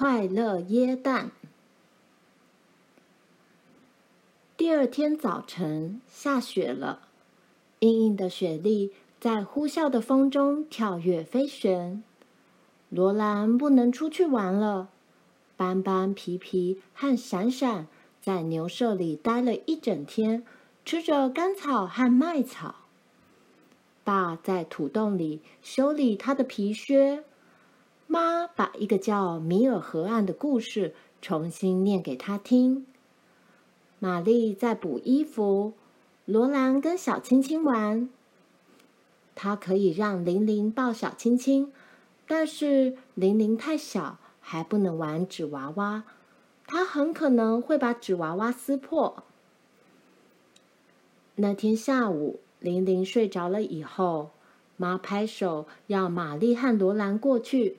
快乐耶诞。第二天早晨，下雪了，硬硬的雪粒在呼啸的风中跳跃飞旋。罗兰不能出去玩了，斑斑、皮皮和闪闪在牛舍里待了一整天，吃着干草和麦草。爸在土洞里修理他的皮靴。妈把一个叫米尔河岸的故事重新念给他听。玛丽在补衣服，罗兰跟小青青玩。他可以让玲玲抱小青青，但是玲玲太小，还不能玩纸娃娃，她很可能会把纸娃娃撕破。那天下午，玲玲睡着了以后，妈拍手要玛丽和罗兰过去。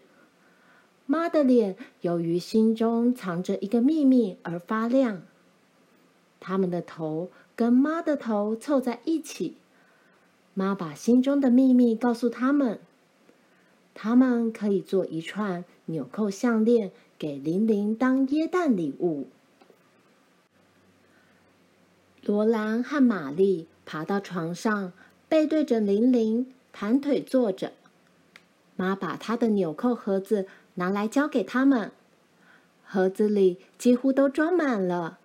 妈的脸由于心中藏着一个秘密而发亮。他们的头跟妈的头凑在一起，妈把心中的秘密告诉他们。他们可以做一串纽扣项链给玲玲当耶诞礼物。罗兰和玛丽爬到床上，背对着玲玲，盘腿坐着。妈把她的纽扣盒子。拿来交给他们，盒子里几乎都装满了。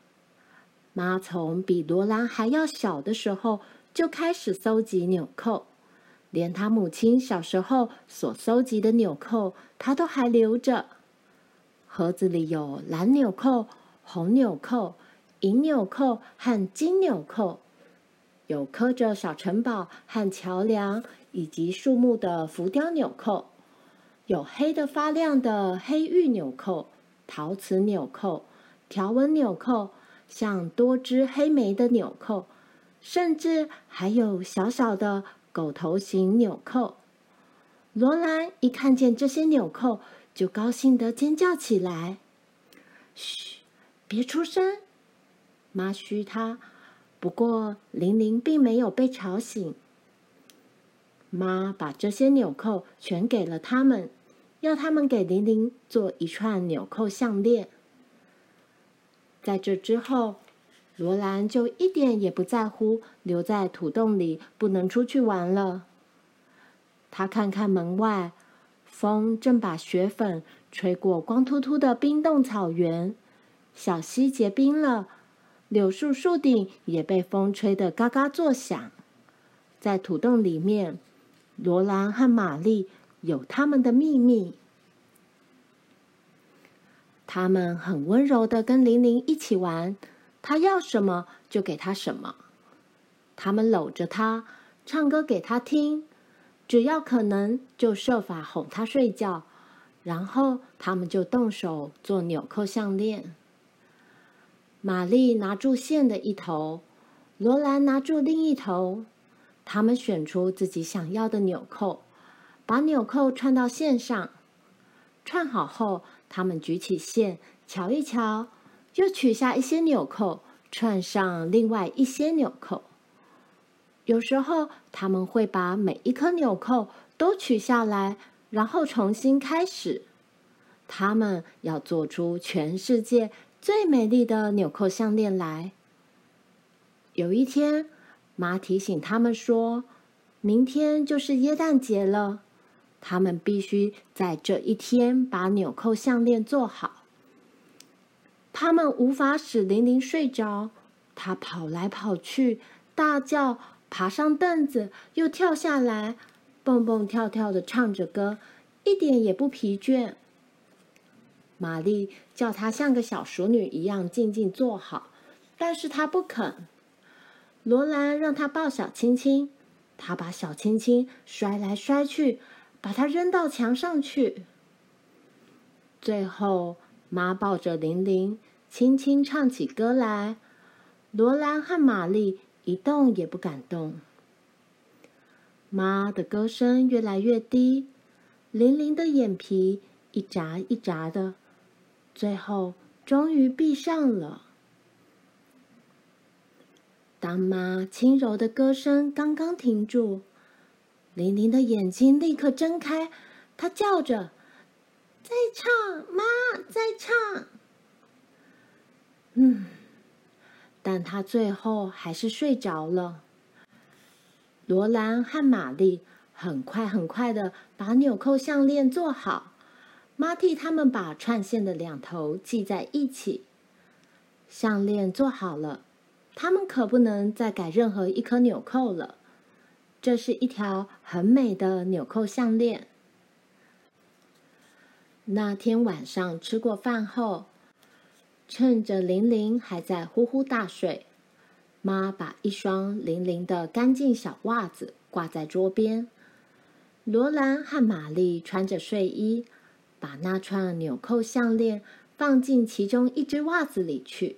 妈从比罗兰还要小的时候就开始搜集纽扣，连她母亲小时候所搜集的纽扣，她都还留着。盒子里有蓝纽扣、红纽扣、银纽扣和金纽扣，有刻着小城堡和桥梁以及树木的浮雕纽扣。有黑的发亮的黑玉纽扣、陶瓷纽扣、条纹纽扣，像多只黑莓的纽扣，甚至还有小小的狗头形纽扣。罗兰一看见这些纽扣，就高兴的尖叫起来：“嘘，别出声！”妈嘘她。不过玲玲并没有被吵醒。妈把这些纽扣全给了他们。要他们给玲玲做一串纽扣项链。在这之后，罗兰就一点也不在乎留在土洞里不能出去玩了。他看看门外，风正把雪粉吹过光秃秃的冰冻草原，小溪结冰了，柳树树顶也被风吹得嘎嘎作响。在土洞里面，罗兰和玛丽。有他们的秘密，他们很温柔的跟玲玲一起玩，她要什么就给她什么。他们搂着她，唱歌给她听，只要可能就设法哄她睡觉，然后他们就动手做纽扣项链。玛丽拿住线的一头，罗兰拿住另一头，他们选出自己想要的纽扣。把纽扣串到线上，串好后，他们举起线，瞧一瞧，又取下一些纽扣，串上另外一些纽扣。有时候，他们会把每一颗纽扣都取下来，然后重新开始。他们要做出全世界最美丽的纽扣项链来。有一天，妈提醒他们说：“明天就是耶诞节了。”他们必须在这一天把纽扣项链做好。他们无法使玲玲睡着，她跑来跑去，大叫，爬上凳子，又跳下来，蹦蹦跳跳的唱着歌，一点也不疲倦。玛丽叫她像个小淑女一样静静坐好，但是她不肯。罗兰让她抱小青青，她把小青青摔来摔去。把它扔到墙上去。最后，妈抱着玲玲，轻轻唱起歌来。罗兰和玛丽一动也不敢动。妈的歌声越来越低，玲玲的眼皮一眨一眨的，最后终于闭上了。当妈轻柔的歌声刚刚停住。玲玲的眼睛立刻睁开，她叫着：“再唱，妈，再唱。嗯，但他最后还是睡着了。罗兰和玛丽很快很快的把纽扣项链做好，妈替他们把串线的两头系在一起。项链做好了，他们可不能再改任何一颗纽扣了。这是一条很美的纽扣项链。那天晚上吃过饭后，趁着玲玲还在呼呼大睡，妈把一双玲玲的干净小袜子挂在桌边。罗兰和玛丽穿着睡衣，把那串纽扣项链放进其中一只袜子里去。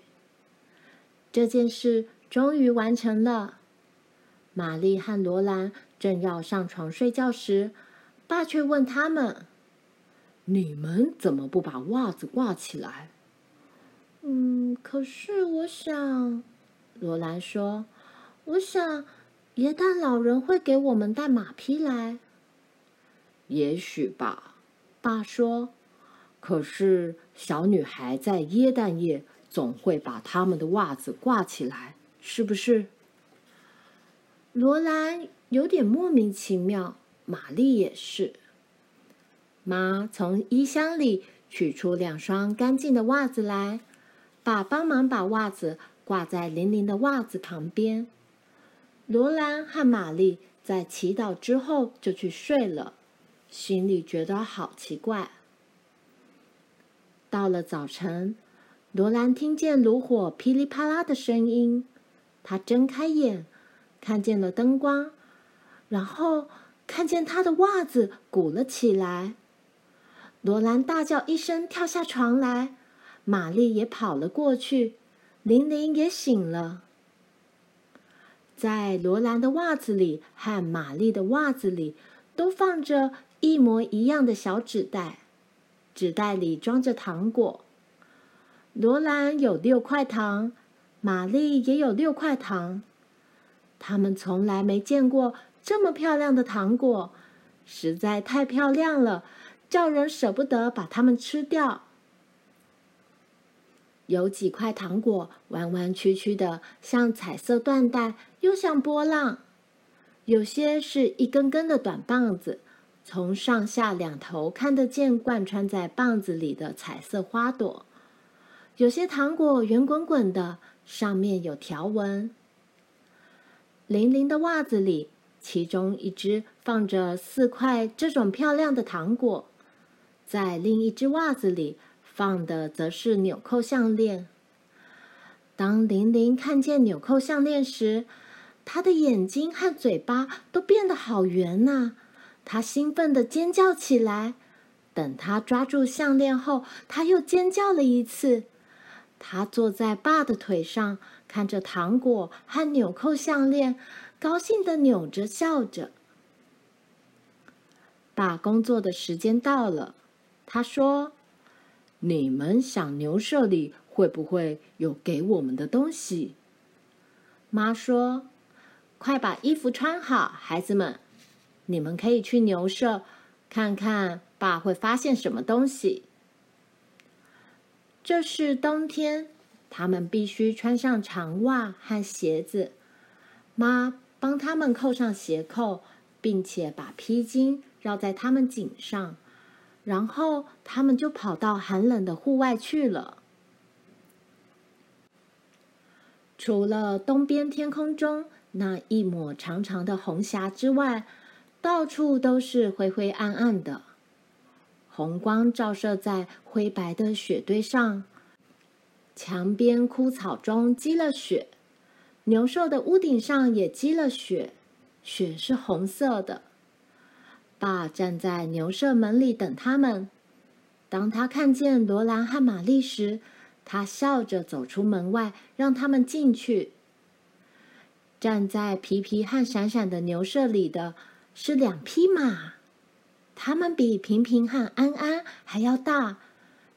这件事终于完成了。玛丽和罗兰正要上床睡觉时，爸却问他们：“你们怎么不把袜子挂起来？”“嗯，可是我想……”罗兰说，“我想，耶诞老人会给我们带马匹来。”“也许吧。”爸说，“可是小女孩在耶诞夜总会把他们的袜子挂起来，是不是？”罗兰有点莫名其妙，玛丽也是。妈从衣箱里取出两双干净的袜子来，爸帮忙把袜子挂在玲玲的袜子旁边。罗兰和玛丽在祈祷之后就去睡了，心里觉得好奇怪。到了早晨，罗兰听见炉火噼里啪啦的声音，她睁开眼。看见了灯光，然后看见他的袜子鼓了起来。罗兰大叫一声，跳下床来。玛丽也跑了过去，玲玲也醒了。在罗兰的袜子里和玛丽的袜子里都放着一模一样的小纸袋，纸袋里装着糖果。罗兰有六块糖，玛丽也有六块糖。他们从来没见过这么漂亮的糖果，实在太漂亮了，叫人舍不得把它们吃掉。有几块糖果弯弯曲曲的，像彩色缎带，又像波浪；有些是一根根的短棒子，从上下两头看得见贯穿在棒子里的彩色花朵；有些糖果圆滚滚的，上面有条纹。玲玲的袜子里，其中一只放着四块这种漂亮的糖果，在另一只袜子里放的则是纽扣项链。当玲玲看见纽扣项链时，她的眼睛和嘴巴都变得好圆呐！她兴奋地尖叫起来。等她抓住项链后，她又尖叫了一次。他坐在爸的腿上。看着糖果和纽扣项链，高兴地扭着笑着。爸工作的时间到了，他说：“你们想牛舍里会不会有给我们的东西？”妈说：“快把衣服穿好，孩子们，你们可以去牛舍看看，爸会发现什么东西。”这是冬天。他们必须穿上长袜和鞋子。妈帮他们扣上鞋扣，并且把披巾绕在他们颈上，然后他们就跑到寒冷的户外去了。除了东边天空中那一抹长长的红霞之外，到处都是灰灰暗暗的，红光照射在灰白的雪堆上。墙边枯草中积了雪，牛舍的屋顶上也积了雪，雪是红色的。爸站在牛舍门里等他们。当他看见罗兰和玛丽时，他笑着走出门外，让他们进去。站在皮皮和闪闪的牛舍里的是两匹马，它们比平平和安安还要大。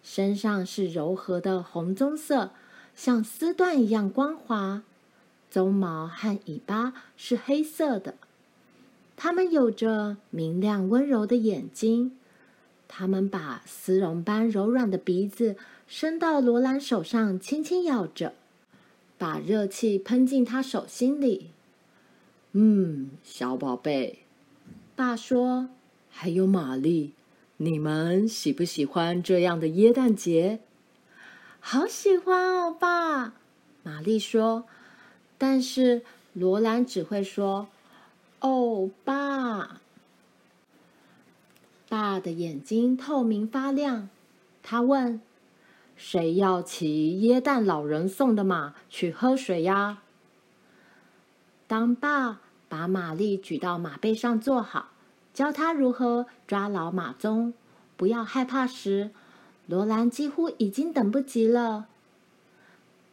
身上是柔和的红棕色，像丝缎一样光滑。鬃毛和尾巴是黑色的。它们有着明亮温柔的眼睛。他们把丝绒般柔软的鼻子伸到罗兰手上，轻轻咬着，把热气喷进他手心里。嗯，小宝贝，爸说，还有玛丽，你们喜不喜欢这样的耶诞节？好喜欢哦，爸。玛丽说，但是罗兰只会说：“哦，爸。”爸的眼睛透明发亮，他问：“谁要骑耶诞老人送的马去喝水呀？”当爸把玛丽举到马背上坐好，教他如何抓牢马鬃，不要害怕时，罗兰几乎已经等不及了。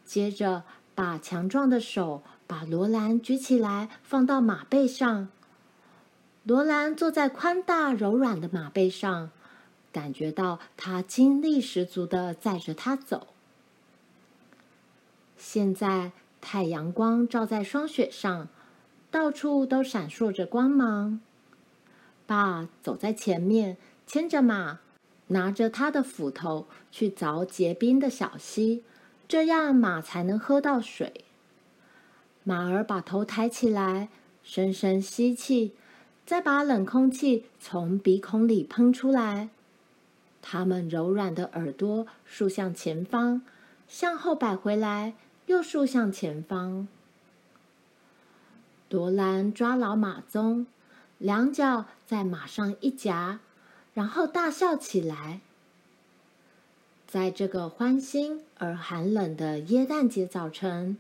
接着，把强壮的手把罗兰举起来，放到马背上。罗兰坐在宽大柔软的马背上，感觉到他精力十足的载着他走。现在太阳光照在霜雪上，到处都闪烁着光芒。爸走在前面，牵着马，拿着他的斧头去凿结冰的小溪，这样马才能喝到水。马儿把头抬起来，深深吸气。再把冷空气从鼻孔里喷出来，它们柔软的耳朵竖向前方，向后摆回来，又竖向前方。罗兰抓牢马鬃，两脚在马上一夹，然后大笑起来。在这个欢欣而寒冷的耶诞节早晨，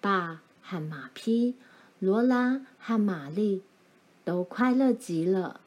爸和马匹，罗拉和玛丽。都快乐极了。